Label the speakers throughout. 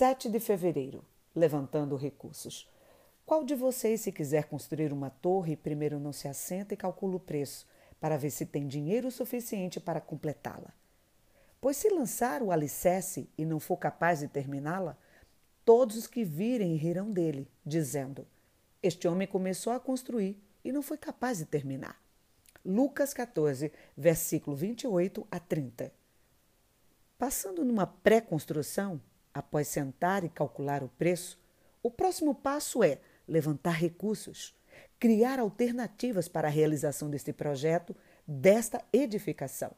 Speaker 1: 7 de fevereiro levantando recursos. Qual de vocês, se quiser construir uma torre, primeiro não se assenta e calcula o preço, para ver se tem dinheiro suficiente para completá-la? Pois se lançar o alicerce e não for capaz de terminá-la, todos os que virem rirão dele, dizendo: Este homem começou a construir e não foi capaz de terminar. Lucas 14, versículo 28 a 30. Passando numa pré-construção, após sentar e calcular o preço, o próximo passo é levantar recursos, criar alternativas para a realização deste projeto, desta edificação.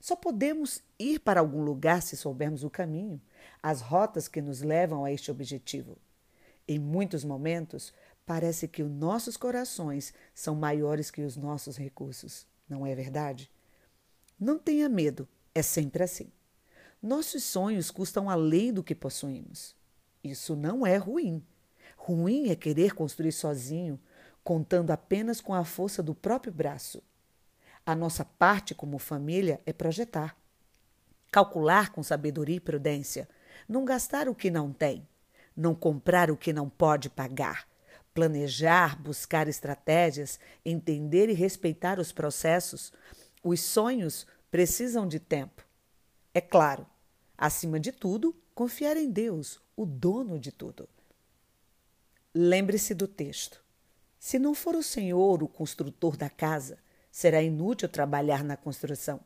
Speaker 1: Só podemos ir para algum lugar se soubermos o caminho, as rotas que nos levam a este objetivo. Em muitos momentos, parece que os nossos corações são maiores que os nossos recursos, não é verdade? Não tenha medo, é sempre assim. Nossos sonhos custam além do que possuímos. Isso não é ruim. Ruim é querer construir sozinho, contando apenas com a força do próprio braço. A nossa parte como família é projetar, calcular com sabedoria e prudência, não gastar o que não tem, não comprar o que não pode pagar, planejar, buscar estratégias, entender e respeitar os processos. Os sonhos precisam de tempo. É claro, acima de tudo, confiar em Deus, o dono de tudo. Lembre-se do texto. Se não for o Senhor o construtor da casa, será inútil trabalhar na construção.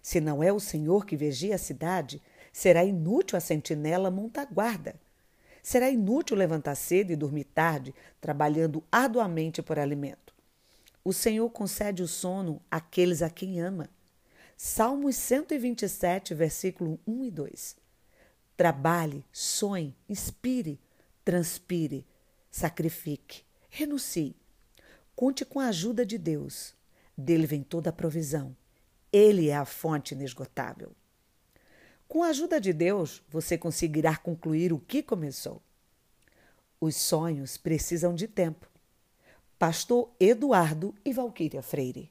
Speaker 1: Se não é o Senhor que vigia a cidade, será inútil a sentinela montar guarda. Será inútil levantar cedo e dormir tarde, trabalhando arduamente por alimento. O Senhor concede o sono àqueles a quem ama. Salmos 127, versículo 1 e 2. Trabalhe, sonhe, inspire, transpire, sacrifique, renuncie. Conte com a ajuda de Deus. Dele vem toda a provisão. Ele é a fonte inesgotável. Com a ajuda de Deus, você conseguirá concluir o que começou. Os sonhos precisam de tempo. Pastor Eduardo e Valquíria Freire.